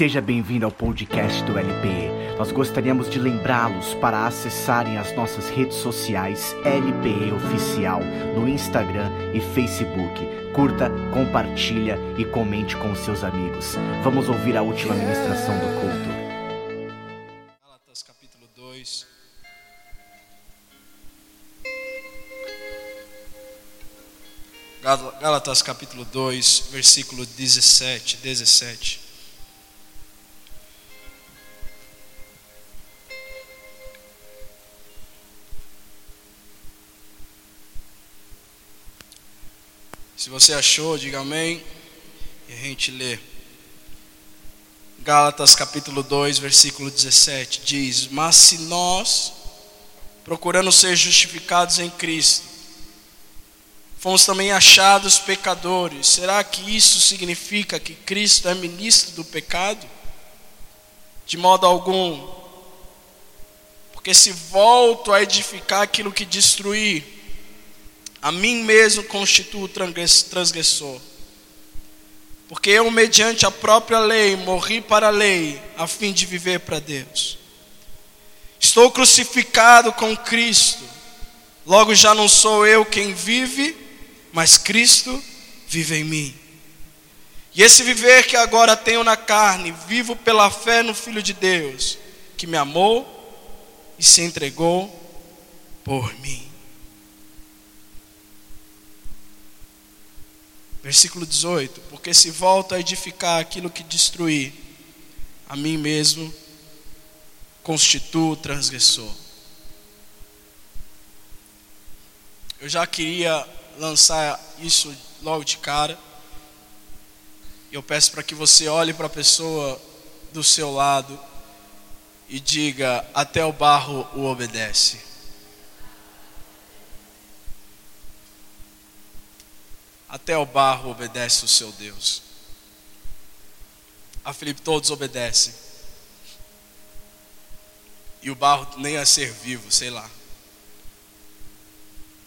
Seja bem-vindo ao podcast do LPE. Nós gostaríamos de lembrá-los para acessarem as nossas redes sociais LPE Oficial no Instagram e Facebook. Curta, compartilha e comente com seus amigos. Vamos ouvir a última ministração do culto. Gálatas capítulo 2. Gálatas capítulo 2, versículo 17, 17. Se você achou, diga amém. E a gente lê. Gálatas capítulo 2, versículo 17 diz: Mas se nós, procurando ser justificados em Cristo, fomos também achados pecadores, será que isso significa que Cristo é ministro do pecado? De modo algum, porque se volto a edificar aquilo que destruí, a mim mesmo constituo transgressor. Porque eu, mediante a própria lei, morri para a lei, a fim de viver para Deus. Estou crucificado com Cristo, logo já não sou eu quem vive, mas Cristo vive em mim. E esse viver que agora tenho na carne, vivo pela fé no Filho de Deus, que me amou e se entregou por mim. Versículo 18: Porque se volto a edificar aquilo que destruí, a mim mesmo constituo transgressor. Eu já queria lançar isso logo de cara. Eu peço para que você olhe para a pessoa do seu lado e diga: Até o barro o obedece. Até o barro obedece o seu Deus. A Filipe todos obedecem. E o barro nem a ser vivo, sei lá.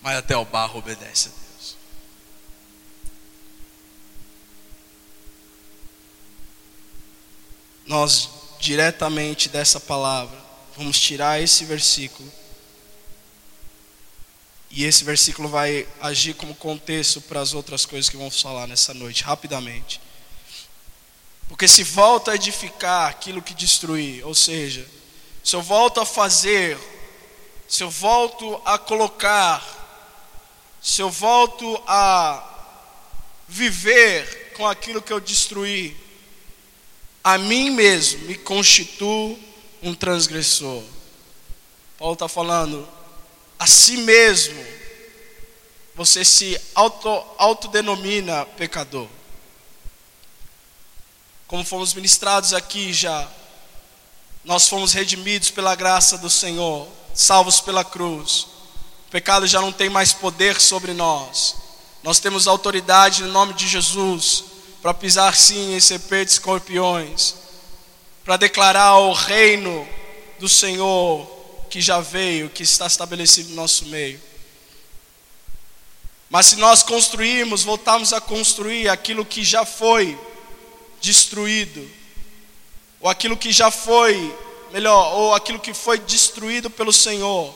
Mas até o barro obedece a Deus. Nós, diretamente dessa palavra, vamos tirar esse versículo e esse versículo vai agir como contexto para as outras coisas que vamos falar nessa noite, rapidamente. Porque se volta a edificar aquilo que destruir, ou seja, se eu volto a fazer, se eu volto a colocar, se eu volto a viver com aquilo que eu destruí, a mim mesmo me constituo um transgressor. Paulo está falando, a si mesmo, você se auto, autodenomina pecador. Como fomos ministrados aqui já, nós fomos redimidos pela graça do Senhor, salvos pela cruz. O pecado já não tem mais poder sobre nós. Nós temos autoridade no nome de Jesus para pisar sim em serpentes e escorpiões, para declarar o reino do Senhor que já veio, que está estabelecido no nosso meio. Mas se nós construirmos, voltarmos a construir aquilo que já foi destruído, ou aquilo que já foi, melhor, ou aquilo que foi destruído pelo Senhor,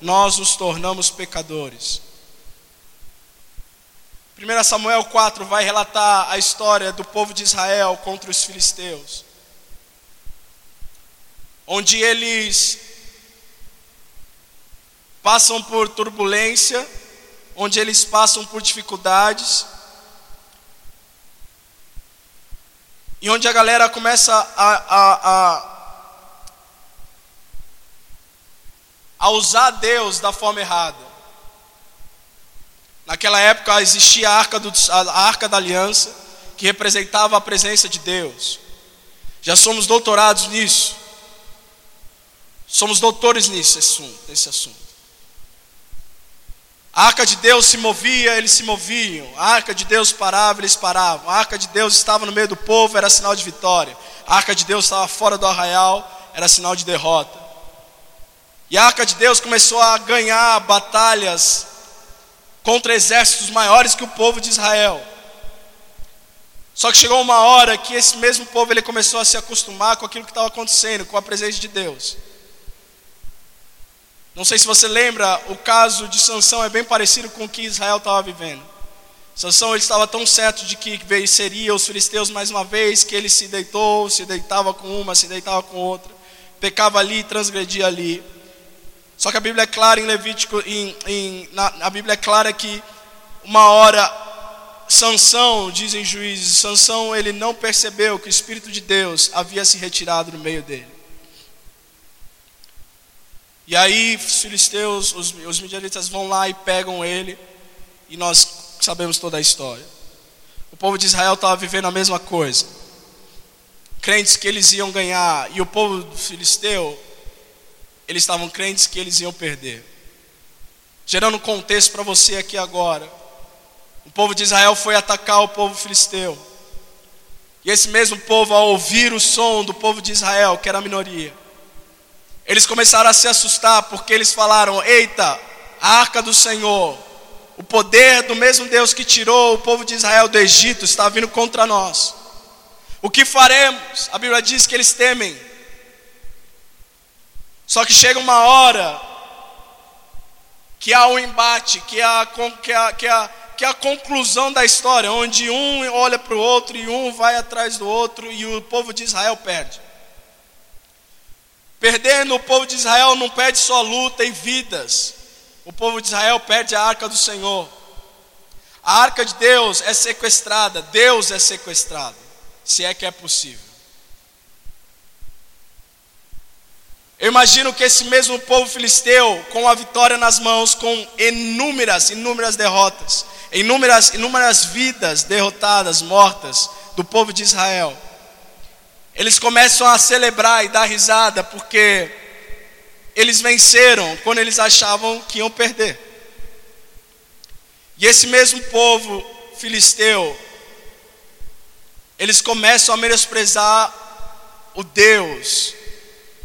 nós nos tornamos pecadores. 1 Samuel 4 vai relatar a história do povo de Israel contra os filisteus, onde eles passam por turbulência, onde eles passam por dificuldades, e onde a galera começa a, a, a, a usar Deus da forma errada. Naquela época existia a arca, do, a arca da aliança, que representava a presença de Deus. Já somos doutorados nisso. Somos doutores nisso, nesse assunto. A arca de Deus se movia, eles se moviam. A arca de Deus parava, eles paravam. A arca de Deus estava no meio do povo, era sinal de vitória. A arca de Deus estava fora do arraial, era sinal de derrota. E a arca de Deus começou a ganhar batalhas contra exércitos maiores que o povo de Israel. Só que chegou uma hora que esse mesmo povo ele começou a se acostumar com aquilo que estava acontecendo, com a presença de Deus. Não sei se você lembra, o caso de Sansão é bem parecido com o que Israel estava vivendo. Sansão ele estava tão certo de que venceria os filisteus mais uma vez, que ele se deitou, se deitava com uma, se deitava com outra, pecava ali, transgredia ali. Só que a Bíblia é clara em Levítico, em, em, na, a Bíblia é clara que uma hora Sansão, dizem juízes, Sansão ele não percebeu que o Espírito de Deus havia se retirado do meio dele. E aí os filisteus, os, os midianitas vão lá e pegam ele, e nós sabemos toda a história. O povo de Israel estava vivendo a mesma coisa. Crentes que eles iam ganhar, e o povo filisteu, eles estavam crentes que eles iam perder. Gerando contexto para você aqui agora. O povo de Israel foi atacar o povo filisteu. E esse mesmo povo, ao ouvir o som do povo de Israel, que era a minoria, eles começaram a se assustar porque eles falaram: Eita, a arca do Senhor, o poder do mesmo Deus que tirou o povo de Israel do Egito está vindo contra nós. O que faremos? A Bíblia diz que eles temem. Só que chega uma hora que há um embate, que há, que há, que há que é a conclusão da história, onde um olha para o outro e um vai atrás do outro e o povo de Israel perde. Perdendo, o povo de Israel não perde só luta e vidas, o povo de Israel perde a arca do Senhor. A arca de Deus é sequestrada, Deus é sequestrado, se é que é possível. Eu imagino que esse mesmo povo filisteu, com a vitória nas mãos, com inúmeras, inúmeras derrotas, inúmeras, inúmeras vidas derrotadas, mortas do povo de Israel, eles começam a celebrar e dar risada porque eles venceram quando eles achavam que iam perder. E esse mesmo povo filisteu, eles começam a menosprezar o Deus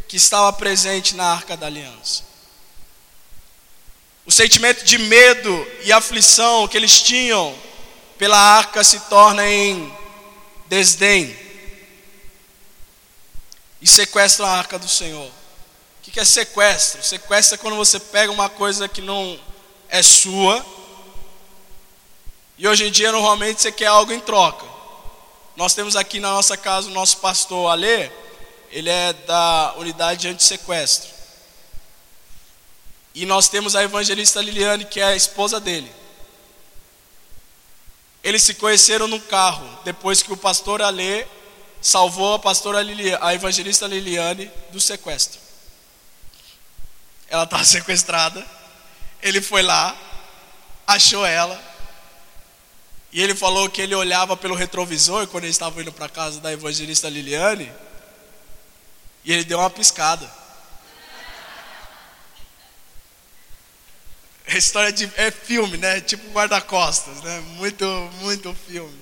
que estava presente na arca da aliança. O sentimento de medo e aflição que eles tinham pela arca se torna em desdém. E sequestram a arca do Senhor. O que é sequestro? Sequestro é quando você pega uma coisa que não é sua. E hoje em dia, normalmente, você quer algo em troca. Nós temos aqui na nossa casa o nosso pastor Alê, ele é da unidade anti-sequestro. E nós temos a evangelista Liliane, que é a esposa dele. Eles se conheceram no carro, depois que o pastor Alê salvou a pastora Liliane, a evangelista Liliane do sequestro. Ela estava sequestrada. Ele foi lá, achou ela. E ele falou que ele olhava pelo retrovisor quando ele estava indo para casa da evangelista Liliane e ele deu uma piscada. A história de, é filme, né? Tipo guarda-costas, né? Muito, muito filme.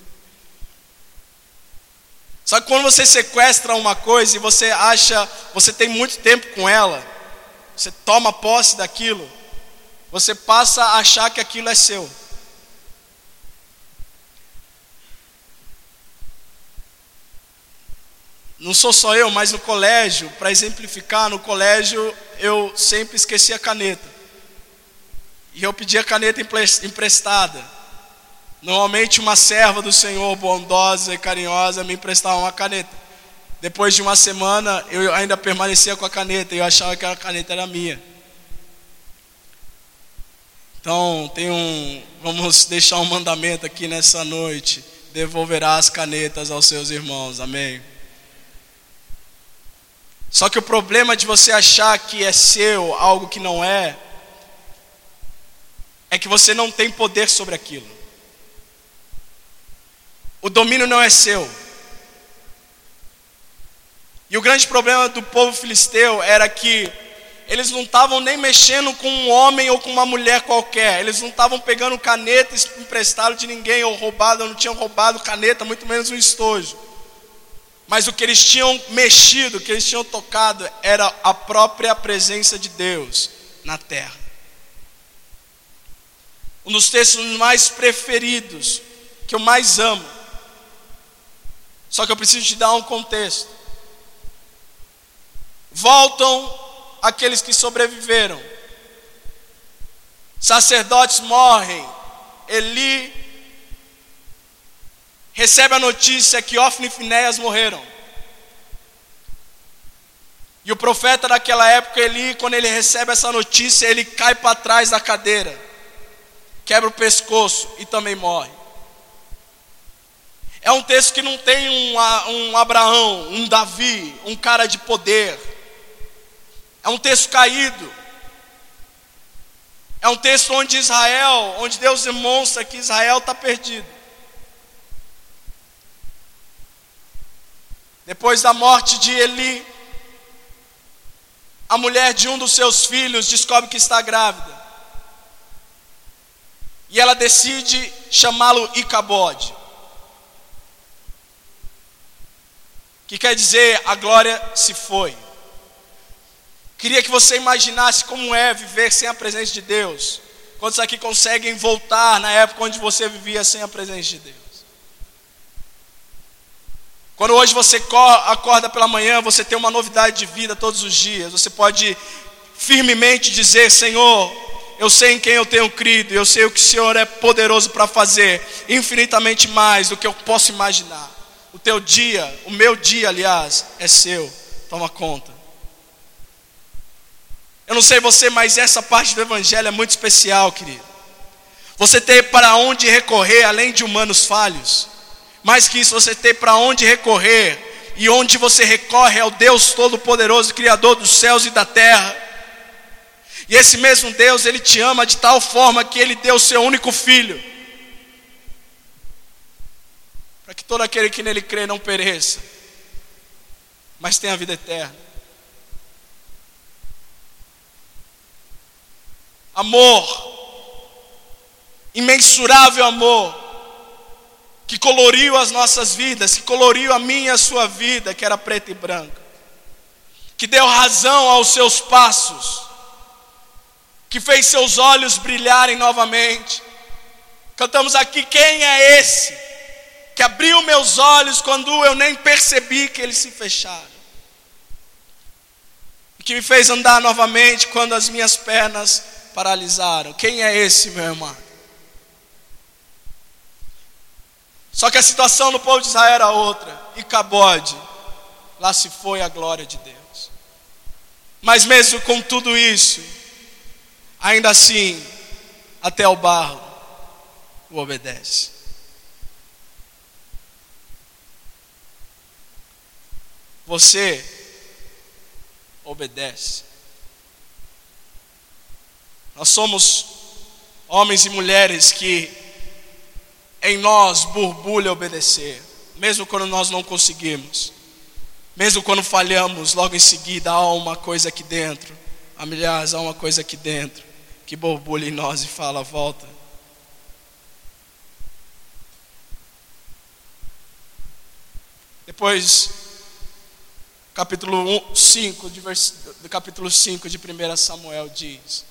Só que quando você sequestra uma coisa e você acha, você tem muito tempo com ela, você toma posse daquilo, você passa a achar que aquilo é seu. Não sou só eu, mas no colégio, para exemplificar, no colégio eu sempre esquecia a caneta. E eu pedia caneta emprestada. Normalmente uma serva do Senhor, bondosa e carinhosa, me emprestava uma caneta. Depois de uma semana, eu ainda permanecia com a caneta e eu achava que a caneta era minha. Então, tem um, vamos deixar um mandamento aqui nessa noite: devolverá as canetas aos seus irmãos. Amém. Só que o problema de você achar que é seu algo que não é, é que você não tem poder sobre aquilo. O domínio não é seu. E o grande problema do povo filisteu era que eles não estavam nem mexendo com um homem ou com uma mulher qualquer. Eles não estavam pegando caneta emprestado de ninguém ou roubado, ou não tinham roubado caneta, muito menos um estojo. Mas o que eles tinham mexido, o que eles tinham tocado, era a própria presença de Deus na terra. Um dos textos mais preferidos, que eu mais amo, Só que eu preciso te dar um contexto. Voltam aqueles que sobreviveram. Sacerdotes morrem. Eli recebe a notícia que Ofni e Finéias morreram. E o profeta daquela época, Eli, quando ele recebe essa notícia, ele cai para trás da cadeira, quebra o pescoço e também morre. É um texto que não tem um, um Abraão, um Davi, um cara de poder. É um texto caído. É um texto onde Israel, onde Deus demonstra que Israel está perdido. Depois da morte de Eli, a mulher de um dos seus filhos descobre que está grávida. E ela decide chamá-lo Icabode. Que quer dizer a glória se foi. Queria que você imaginasse como é viver sem a presença de Deus. Quantos aqui conseguem voltar na época onde você vivia sem a presença de Deus? Quando hoje você acorda pela manhã, você tem uma novidade de vida todos os dias. Você pode firmemente dizer: Senhor, eu sei em quem eu tenho crido, eu sei o que o Senhor é poderoso para fazer, infinitamente mais do que eu posso imaginar. O teu dia, o meu dia, aliás, é seu. Toma conta. Eu não sei você, mas essa parte do Evangelho é muito especial, querido. Você tem para onde recorrer além de humanos falhos. Mais que isso, você tem para onde recorrer. E onde você recorre ao Deus Todo-Poderoso, Criador dos céus e da terra. E esse mesmo Deus, Ele te ama de tal forma que Ele deu o seu único filho. Para que todo aquele que nele crê não pereça, mas tenha a vida eterna. Amor, imensurável amor, que coloriu as nossas vidas, que coloriu a minha e a sua vida, que era preta e branca, que deu razão aos seus passos, que fez seus olhos brilharem novamente. Cantamos aqui: quem é esse que abriu meus olhos quando eu nem percebi que eles se fecharam? E que me fez andar novamente quando as minhas pernas paralisaram. Quem é esse, meu irmão? Só que a situação do povo de Israel era outra. E Cabode, lá se foi a glória de Deus. Mas mesmo com tudo isso, ainda assim, até o barro o obedece. Você obedece. Nós somos homens e mulheres que em nós borbulha obedecer, mesmo quando nós não conseguimos, mesmo quando falhamos, logo em seguida há uma coisa aqui dentro, aliás, há uma coisa aqui dentro que borbulha em nós e fala: volta. Depois, capítulo 5, de vers... capítulo 5 de 1 Samuel diz: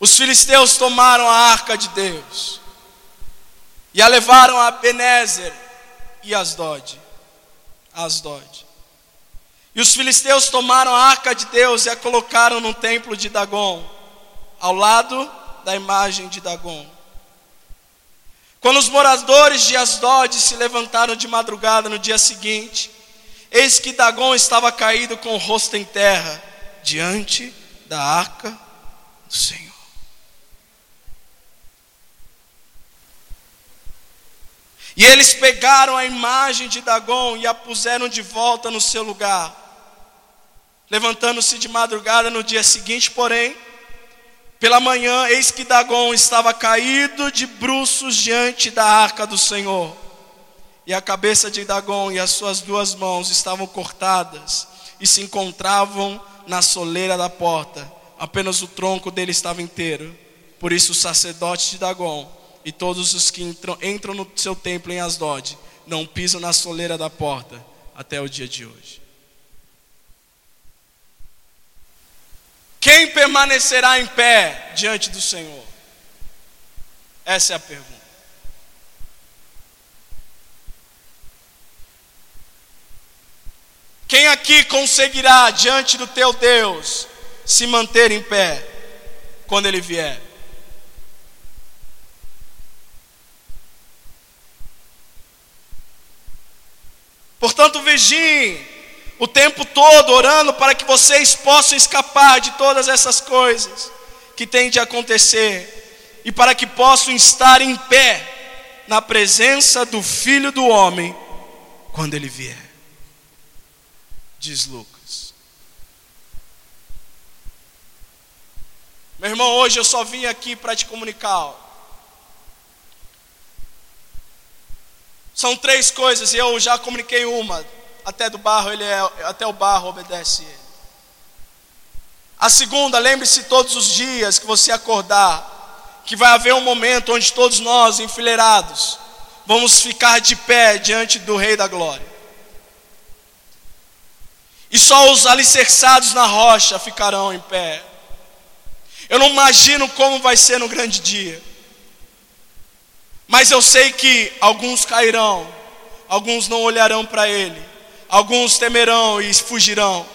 os filisteus tomaram a arca de Deus e a levaram a Benézer e Asdod. Asdod. E os filisteus tomaram a arca de Deus e a colocaram no templo de Dagon, ao lado da imagem de Dagon. Quando os moradores de Asdod se levantaram de madrugada no dia seguinte, eis que Dagon estava caído com o rosto em terra, diante da arca do Senhor. E eles pegaram a imagem de Dagon e a puseram de volta no seu lugar. Levantando-se de madrugada no dia seguinte, porém, pela manhã, eis que Dagon estava caído de bruços diante da arca do Senhor. E a cabeça de Dagon e as suas duas mãos estavam cortadas e se encontravam na soleira da porta. Apenas o tronco dele estava inteiro. Por isso o sacerdote de Dagon e todos os que entram, entram no seu templo em Asdod não pisam na soleira da porta até o dia de hoje. Quem permanecerá em pé diante do Senhor? Essa é a pergunta. Quem aqui conseguirá diante do teu Deus se manter em pé quando ele vier? Portanto, vigiem o tempo todo orando para que vocês possam escapar de todas essas coisas que têm de acontecer e para que possam estar em pé na presença do Filho do Homem quando ele vier. Diz Lucas. Meu irmão, hoje eu só vim aqui para te comunicar São três coisas e eu já comuniquei uma. Até do barro ele é, até o barro obedece ele. A segunda, lembre-se todos os dias que você acordar, que vai haver um momento onde todos nós, enfileirados, vamos ficar de pé diante do Rei da Glória. E só os alicerçados na rocha ficarão em pé. Eu não imagino como vai ser no grande dia. Mas eu sei que alguns cairão, alguns não olharão para ele, alguns temerão e fugirão.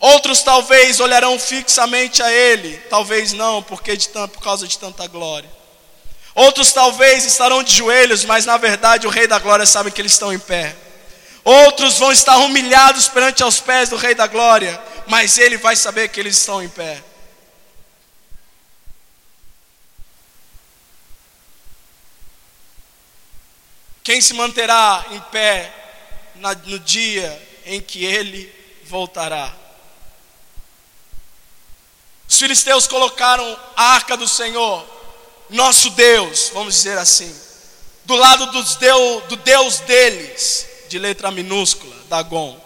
Outros talvez olharão fixamente a ele, talvez não, porque de por causa de tanta glória. Outros talvez estarão de joelhos, mas na verdade o Rei da Glória sabe que eles estão em pé. Outros vão estar humilhados perante aos pés do Rei da Glória, mas ele vai saber que eles estão em pé. Quem se manterá em pé no dia em que ele voltará? Os filisteus colocaram a arca do Senhor, nosso Deus, vamos dizer assim, do lado dos Deus, do Deus deles, de letra minúscula, Dagon.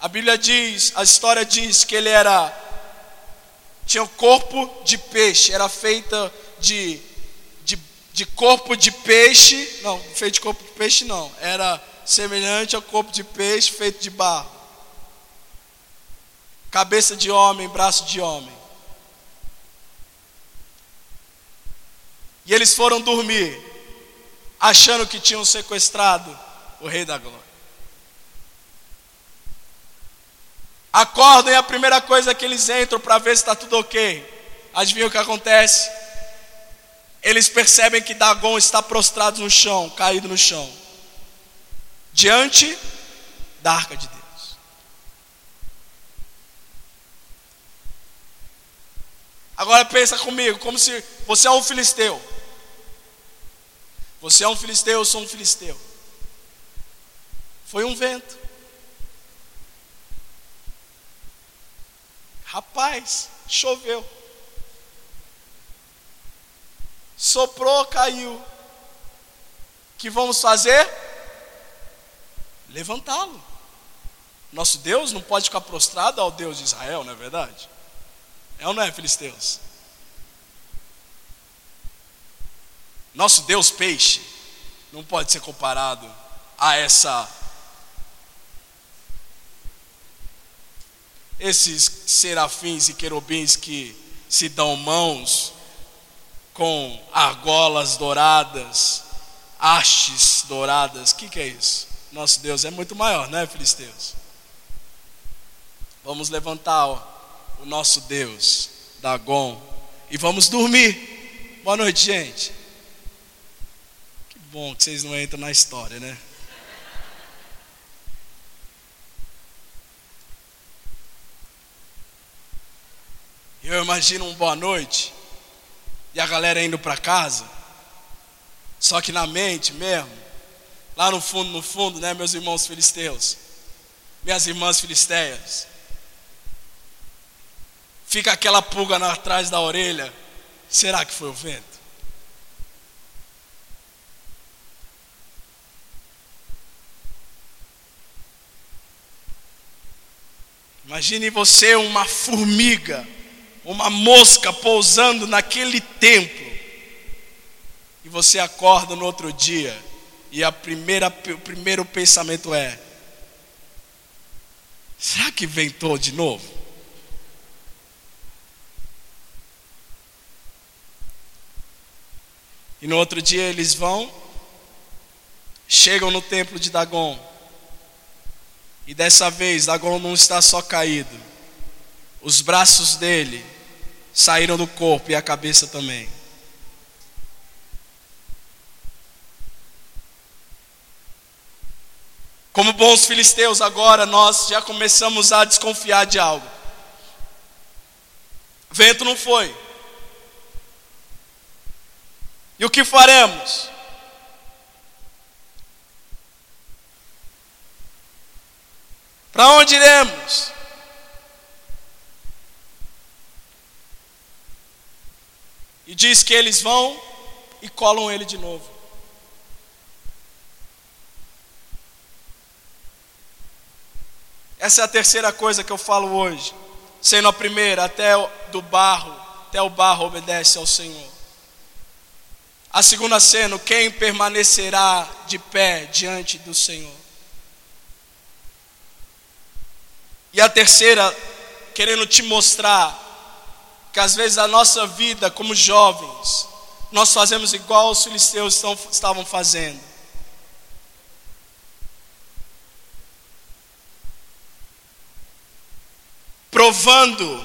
A Bíblia diz, a história diz que ele era tinha o corpo de peixe, era feita de de corpo de peixe, não, feito de corpo de peixe não, era semelhante ao corpo de peixe feito de barro. Cabeça de homem, braço de homem. E eles foram dormir, achando que tinham sequestrado o rei da glória. Acordam e a primeira coisa que eles entram para ver se está tudo ok. Adivinha o que acontece? eles percebem que Dagon está prostrado no chão, caído no chão, diante da arca de Deus. Agora pensa comigo, como se você é um filisteu. Você é um filisteu, eu sou um filisteu. Foi um vento. Rapaz, choveu. soprou, caiu. Que vamos fazer? Levantá-lo. Nosso Deus não pode ficar prostrado ao Deus de Israel, não é verdade? É ou não é, filisteus? Nosso Deus peixe não pode ser comparado a essa esses serafins e querubins que se dão mãos com argolas douradas, hastes douradas. O que, que é isso? Nosso Deus é muito maior, né, filisteus? Vamos levantar o nosso Deus, Dagon, e vamos dormir. Boa noite, gente. Que bom que vocês não entram na história, né? Eu imagino um boa noite e a galera indo para casa. Só que na mente mesmo, lá no fundo, no fundo, né, meus irmãos filisteus, minhas irmãs filisteias, fica aquela pulga atrás da orelha: será que foi o vento? Imagine você uma formiga uma mosca pousando naquele templo, e você acorda no outro dia, e a primeira, o primeiro pensamento é: será que ventou de novo? E no outro dia eles vão, chegam no templo de Dagon, E dessa vez, Dagon não está só caído, os braços dele saíram do corpo e a cabeça também. Como bons filisteus, agora nós já começamos a desconfiar de algo. Vento não foi. E o que faremos? Para onde iremos? E diz que eles vão e colam ele de novo. Essa é a terceira coisa que eu falo hoje. Sendo a primeira, até do barro, até o barro obedece ao Senhor. A segunda sendo, quem permanecerá de pé diante do Senhor? E a terceira, querendo te mostrar que às vezes a nossa vida como jovens, nós fazemos igual os filisteus estão, estavam fazendo. Provando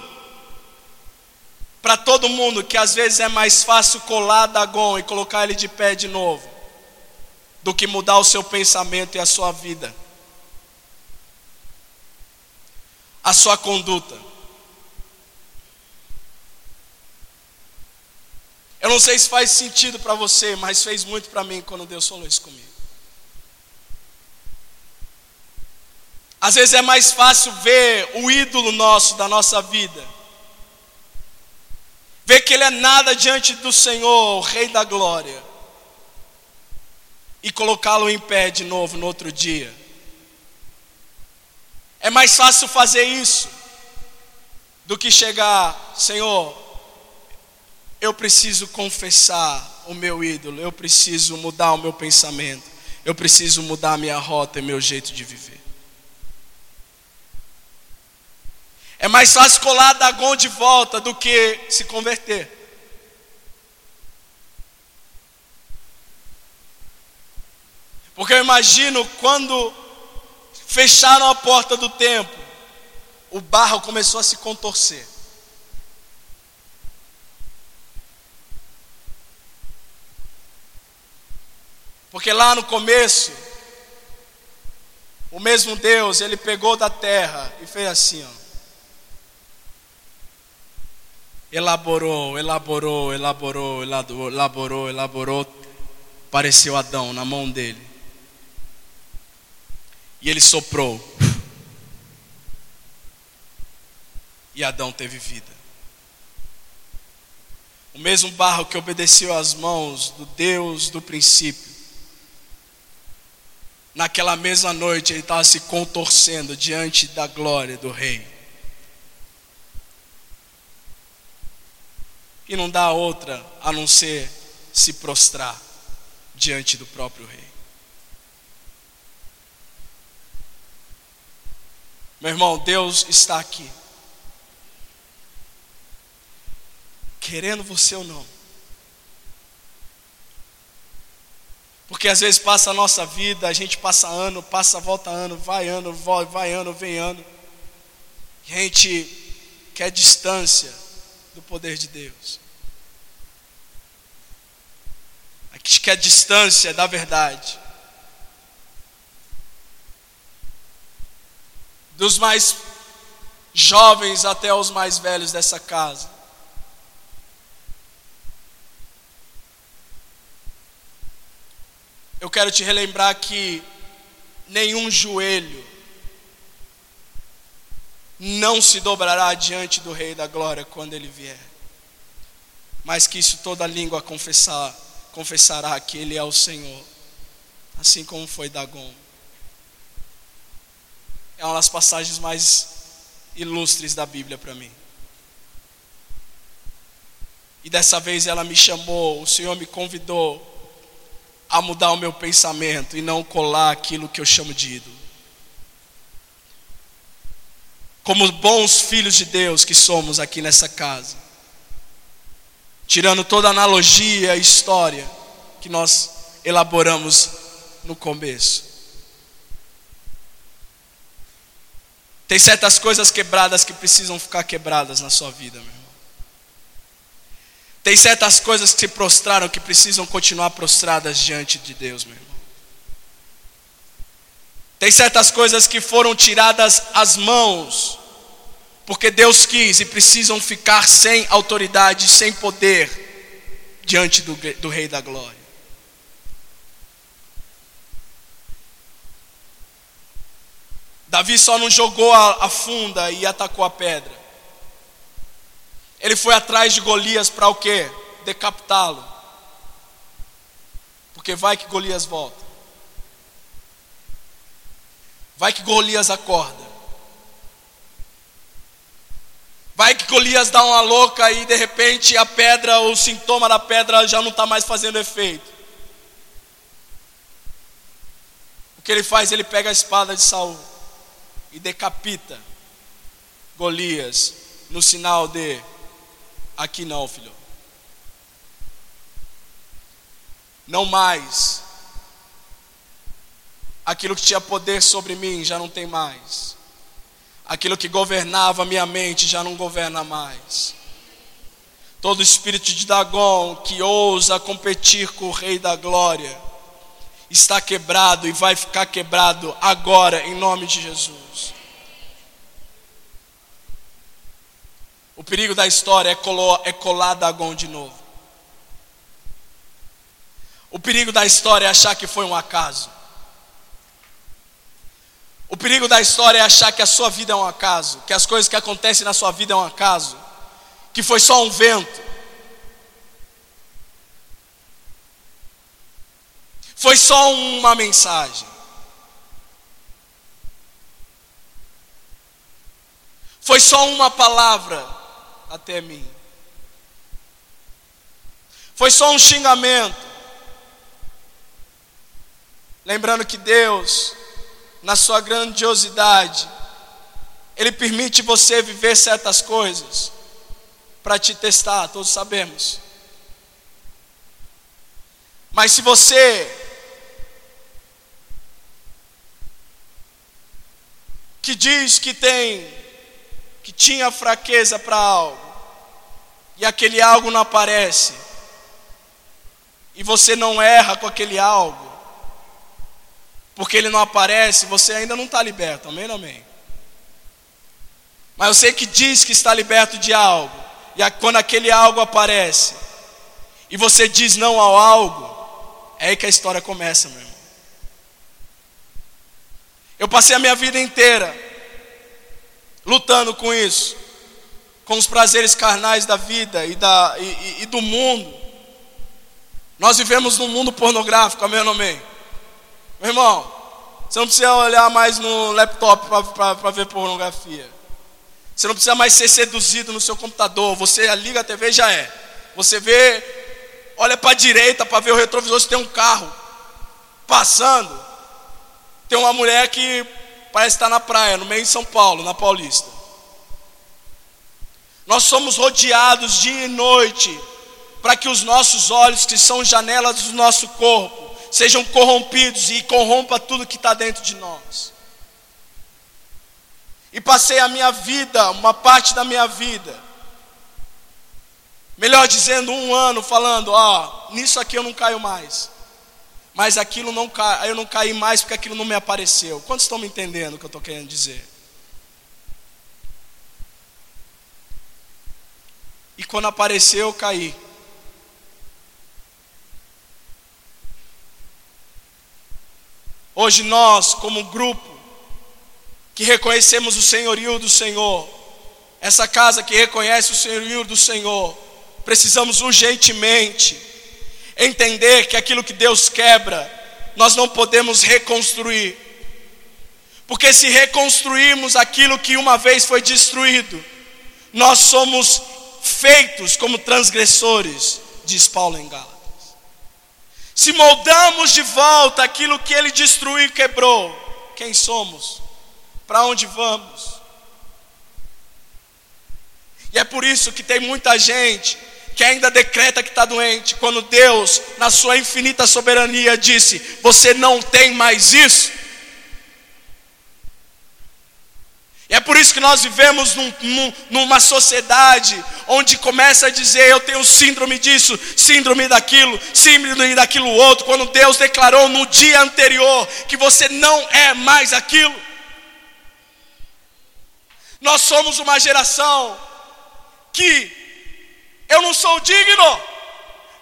para todo mundo que às vezes é mais fácil colar Dagon e colocar ele de pé de novo, do que mudar o seu pensamento e a sua vida, a sua conduta. Eu não sei se faz sentido para você, mas fez muito para mim quando Deus falou isso comigo. Às vezes é mais fácil ver o ídolo nosso da nossa vida, ver que ele é nada diante do Senhor, o Rei da Glória, e colocá-lo em pé de novo no outro dia. É mais fácil fazer isso do que chegar, Senhor, eu preciso confessar o meu ídolo, eu preciso mudar o meu pensamento, eu preciso mudar a minha rota e meu jeito de viver. É mais fácil colar Dagon de volta do que se converter. Porque eu imagino quando fecharam a porta do templo, o barro começou a se contorcer. Porque lá no começo, o mesmo Deus, ele pegou da terra e fez assim, ó. Elaborou, elaborou, elaborou, elaborou, elaborou, pareceu Adão na mão dele. E ele soprou. E Adão teve vida. O mesmo barro que obedeceu às mãos do Deus do princípio naquela mesma noite ele estava se contorcendo diante da glória do Rei. E não dá outra a não ser se prostrar diante do próprio Rei. Meu irmão, Deus está aqui. Querendo você ou não. Porque às vezes passa a nossa vida, a gente passa ano, passa, volta ano, vai ano, vai ano, vem ano. E a gente quer distância do poder de Deus. A gente quer distância da verdade. Dos mais jovens até os mais velhos dessa casa. eu quero te relembrar que nenhum joelho não se dobrará diante do Rei da Glória quando ele vier, mas que isso toda língua confessar, confessará que Ele é o Senhor, assim como foi Dagon. É uma das passagens mais ilustres da Bíblia para mim. E dessa vez ela me chamou, o Senhor me convidou a mudar o meu pensamento e não colar aquilo que eu chamo de ídolo. Como bons filhos de Deus que somos aqui nessa casa, tirando toda a analogia e história que nós elaboramos no começo. Tem certas coisas quebradas que precisam ficar quebradas na sua vida, meu irmão. Tem certas coisas que se prostraram que precisam continuar prostradas diante de Deus, meu irmão. Tem certas coisas que foram tiradas as mãos, porque Deus quis e precisam ficar sem autoridade, sem poder, diante do, do Rei da Glória. Davi só não jogou a, a funda e atacou a pedra. Ele foi atrás de Golias para o quê? Decapitá-lo. Porque vai que Golias volta. Vai que Golias acorda. Vai que Golias dá uma louca e de repente a pedra, o sintoma da pedra já não está mais fazendo efeito. O que ele faz? Ele pega a espada de Saul e decapita Golias no sinal de aqui não, filho. Não mais. Aquilo que tinha poder sobre mim já não tem mais. Aquilo que governava minha mente já não governa mais. Todo espírito de Dagon que ousa competir com o Rei da Glória está quebrado e vai ficar quebrado agora, em nome de Jesus. O perigo da história é, colar, é colar Dagon de novo. O perigo da história é achar que foi um acaso. O perigo da história é achar que a sua vida é um acaso, que as coisas que acontecem na sua vida é um acaso, que foi só um vento. Foi só uma mensagem. Foi só uma palavra até mim. Foi só um xingamento. Lembrando que Deus, na sua grandiosidade, Ele permite você viver certas coisas para te testar, todos sabemos. Mas se você que diz que tem, que tinha fraqueza para algo, e aquele algo não aparece, e você não erra com aquele algo, porque ele não aparece, você ainda não está liberto, amém amém? Mas eu sei que diz que está liberto de algo, e quando aquele algo aparece, e você diz não ao algo, é aí que a história começa, meu irmão. Eu passei a minha vida inteira lutando com isso, com os prazeres carnais da vida e, da, e, e do mundo. Nós vivemos num mundo pornográfico, amém amém? Meu irmão, você não precisa olhar mais no laptop para ver pornografia. Você não precisa mais ser seduzido no seu computador. Você liga a TV já é. Você vê, olha para a direita para ver o retrovisor se tem um carro passando. Tem uma mulher que parece estar na praia, no meio de São Paulo, na Paulista. Nós somos rodeados dia e noite para que os nossos olhos, que são janelas do nosso corpo, sejam corrompidos e corrompa tudo que está dentro de nós. E passei a minha vida, uma parte da minha vida, melhor dizendo, um ano falando: ó, nisso aqui eu não caio mais mas aquilo não eu não caí mais porque aquilo não me apareceu. Quantos estão me entendendo o que eu estou querendo dizer? E quando apareceu, eu caí. Hoje nós, como grupo, que reconhecemos o senhorio do Senhor, essa casa que reconhece o senhorio do Senhor, precisamos urgentemente entender que aquilo que Deus quebra, nós não podemos reconstruir. Porque se reconstruirmos aquilo que uma vez foi destruído, nós somos feitos como transgressores, diz Paulo em Gálatas. Se moldamos de volta aquilo que ele destruiu e quebrou, quem somos? Para onde vamos? E é por isso que tem muita gente que ainda decreta que está doente, quando Deus, na sua infinita soberania, disse: Você não tem mais isso. E é por isso que nós vivemos num, num, numa sociedade onde começa a dizer: eu tenho síndrome disso, síndrome daquilo, síndrome daquilo outro, quando Deus declarou no dia anterior que você não é mais aquilo. Nós somos uma geração que eu não sou digno.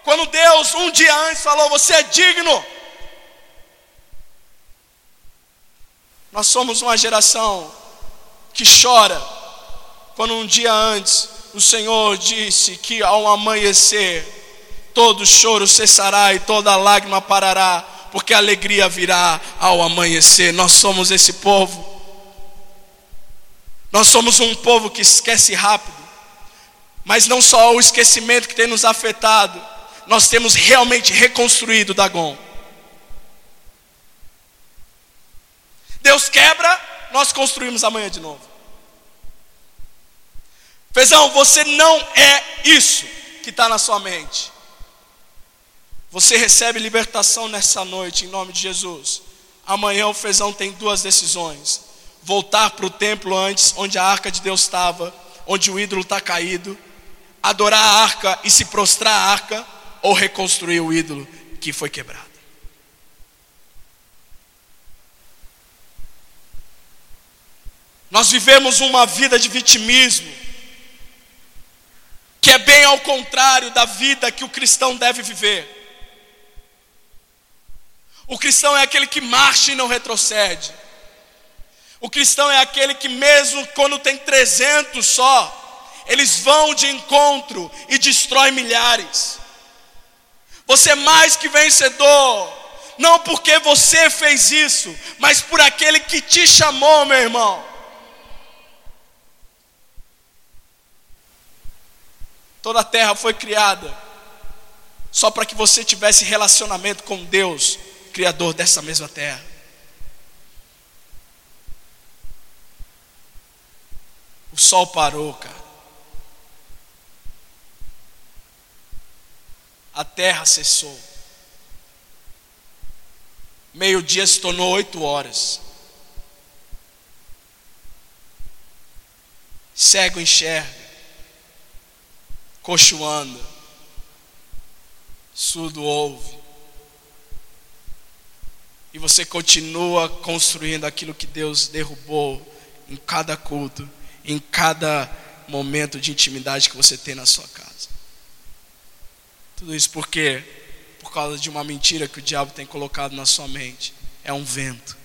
Quando Deus um dia antes falou: Você é digno. Nós somos uma geração que chora quando um dia antes o Senhor disse que ao amanhecer todo choro cessará e toda lágrima parará, porque a alegria virá ao amanhecer. Nós somos esse povo. Nós somos um povo que esquece rápido, mas não só o esquecimento que tem nos afetado, nós temos realmente reconstruído Dagon. Deus quebra, nós construímos amanhã de novo. Fezão, você não é isso que está na sua mente. Você recebe libertação nessa noite, em nome de Jesus. Amanhã o Fezão tem duas decisões: voltar para o templo antes, onde a arca de Deus estava, onde o ídolo está caído, adorar a arca e se prostrar à arca, ou reconstruir o ídolo que foi quebrado. Nós vivemos uma vida de vitimismo, que é bem ao contrário da vida que o cristão deve viver. O cristão é aquele que marcha e não retrocede. O cristão é aquele que, mesmo quando tem 300 só, eles vão de encontro e destrói milhares. Você é mais que vencedor, não porque você fez isso, mas por aquele que te chamou, meu irmão. Toda a terra foi criada só para que você tivesse relacionamento com Deus, Criador dessa mesma terra. O sol parou, cara. A terra cessou. Meio-dia se tornou oito horas. Cego enxerga coxo surdo ouve. E você continua construindo aquilo que Deus derrubou em cada culto, em cada momento de intimidade que você tem na sua casa. Tudo isso por quê? Por causa de uma mentira que o diabo tem colocado na sua mente. É um vento.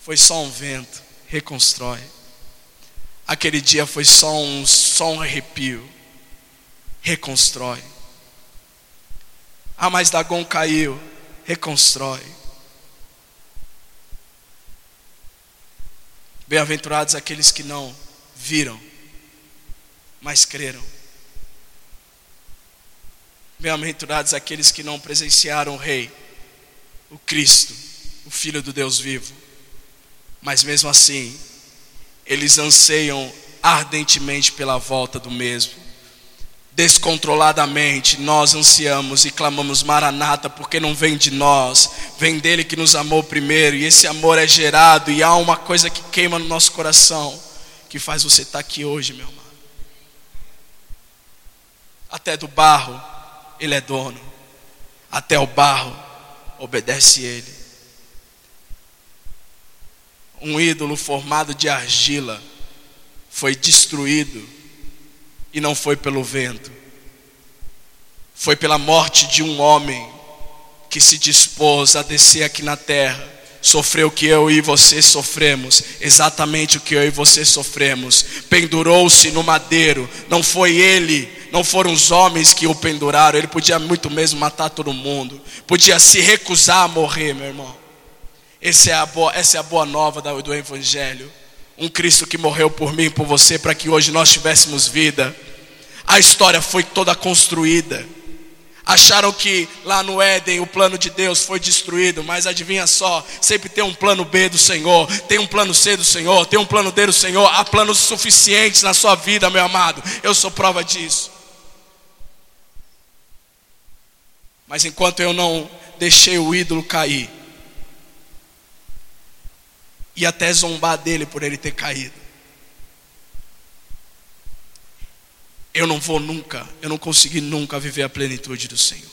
Foi só um vento. Reconstrói. Aquele dia foi só um, só um arrepio. Reconstrói. Ah, mas Dagon caiu. Reconstrói. Bem-aventurados aqueles que não viram, mas creram. Bem-aventurados aqueles que não presenciaram o Rei, o Cristo, o Filho do Deus vivo, mas mesmo assim eles anseiam ardentemente pela volta do mesmo. Descontroladamente nós ansiamos e clamamos Maranata, porque não vem de nós, vem dele que nos amou primeiro, e esse amor é gerado, e há uma coisa que queima no nosso coração, que faz você estar aqui hoje, meu irmão. Até do barro, ele é dono, até o barro, obedece ele um ídolo formado de argila foi destruído e não foi pelo vento, foi pela morte de um homem que se dispôs a descer aqui na terra, sofreu o que eu e você sofremos, exatamente o que eu e você sofremos, pendurou-se no madeiro, não foi ele, não foram os homens que o penduraram, ele podia muito mesmo matar todo mundo, podia se recusar a morrer, meu irmão. Essa é a boa, essa é a boa nova do Evangelho. Um Cristo que morreu por mim e por você para que hoje nós tivéssemos vida. A história foi toda construída. Acharam que lá no Éden o plano de Deus foi destruído, mas adivinha só, sempre tem um plano B do Senhor, tem um plano C do Senhor, tem um plano D do Senhor, há planos suficientes na sua vida, meu amado. Eu sou prova disso. Mas enquanto eu não deixei o ídolo cair, e até zombar dele por ele ter caído. Eu não vou nunca, eu não consegui nunca viver a plenitude do Senhor.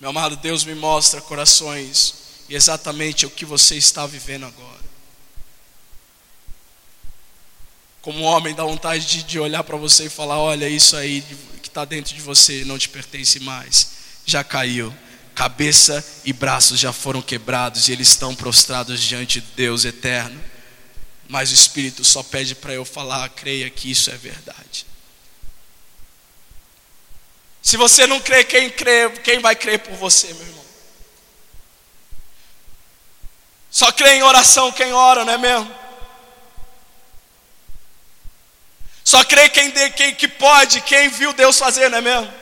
Meu amado, Deus me mostra corações e exatamente o que você está vivendo agora. Como homem, dá vontade de, de olhar para você e falar: olha, isso aí que está dentro de você não te pertence mais, já caiu. Cabeça e braços já foram quebrados e eles estão prostrados diante de Deus eterno. Mas o Espírito só pede para eu falar: creia que isso é verdade. Se você não crê, quem crê, quem vai crer por você, meu irmão? Só crê em oração quem ora, não é mesmo? Só crê quem, quem que pode, quem viu Deus fazer, não é mesmo?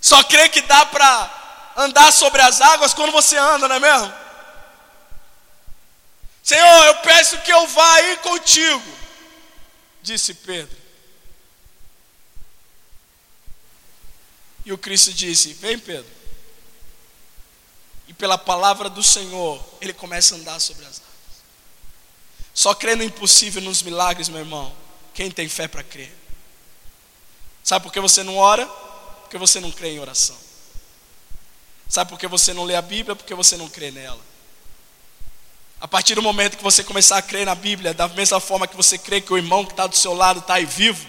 Só crê que dá para andar sobre as águas quando você anda, não é mesmo? Senhor, eu peço que eu vá ir contigo, disse Pedro. E o Cristo disse: Vem, Pedro. E pela palavra do Senhor, ele começa a andar sobre as águas. Só crê no impossível, nos milagres, meu irmão. Quem tem fé para crer? Sabe por que você não ora? Porque você não crê em oração. Sabe por que você não lê a Bíblia? Porque você não crê nela. A partir do momento que você começar a crer na Bíblia, da mesma forma que você crê que o irmão que está do seu lado está aí vivo,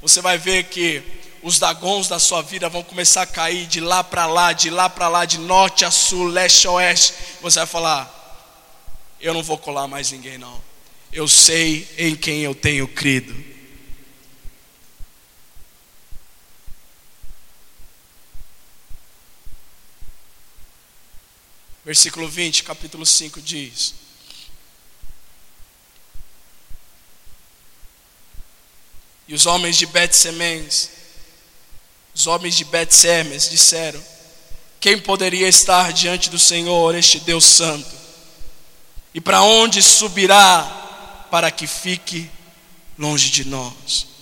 você vai ver que os dagons da sua vida vão começar a cair de lá para lá, de lá para lá, de norte a sul, leste a oeste. Você vai falar: Eu não vou colar mais ninguém, não. Eu sei em quem eu tenho crido. Versículo 20, capítulo 5 diz: E os homens de Bet-Semens, os homens de Bet-Semes disseram: Quem poderia estar diante do Senhor, este Deus santo? E para onde subirá para que fique longe de nós?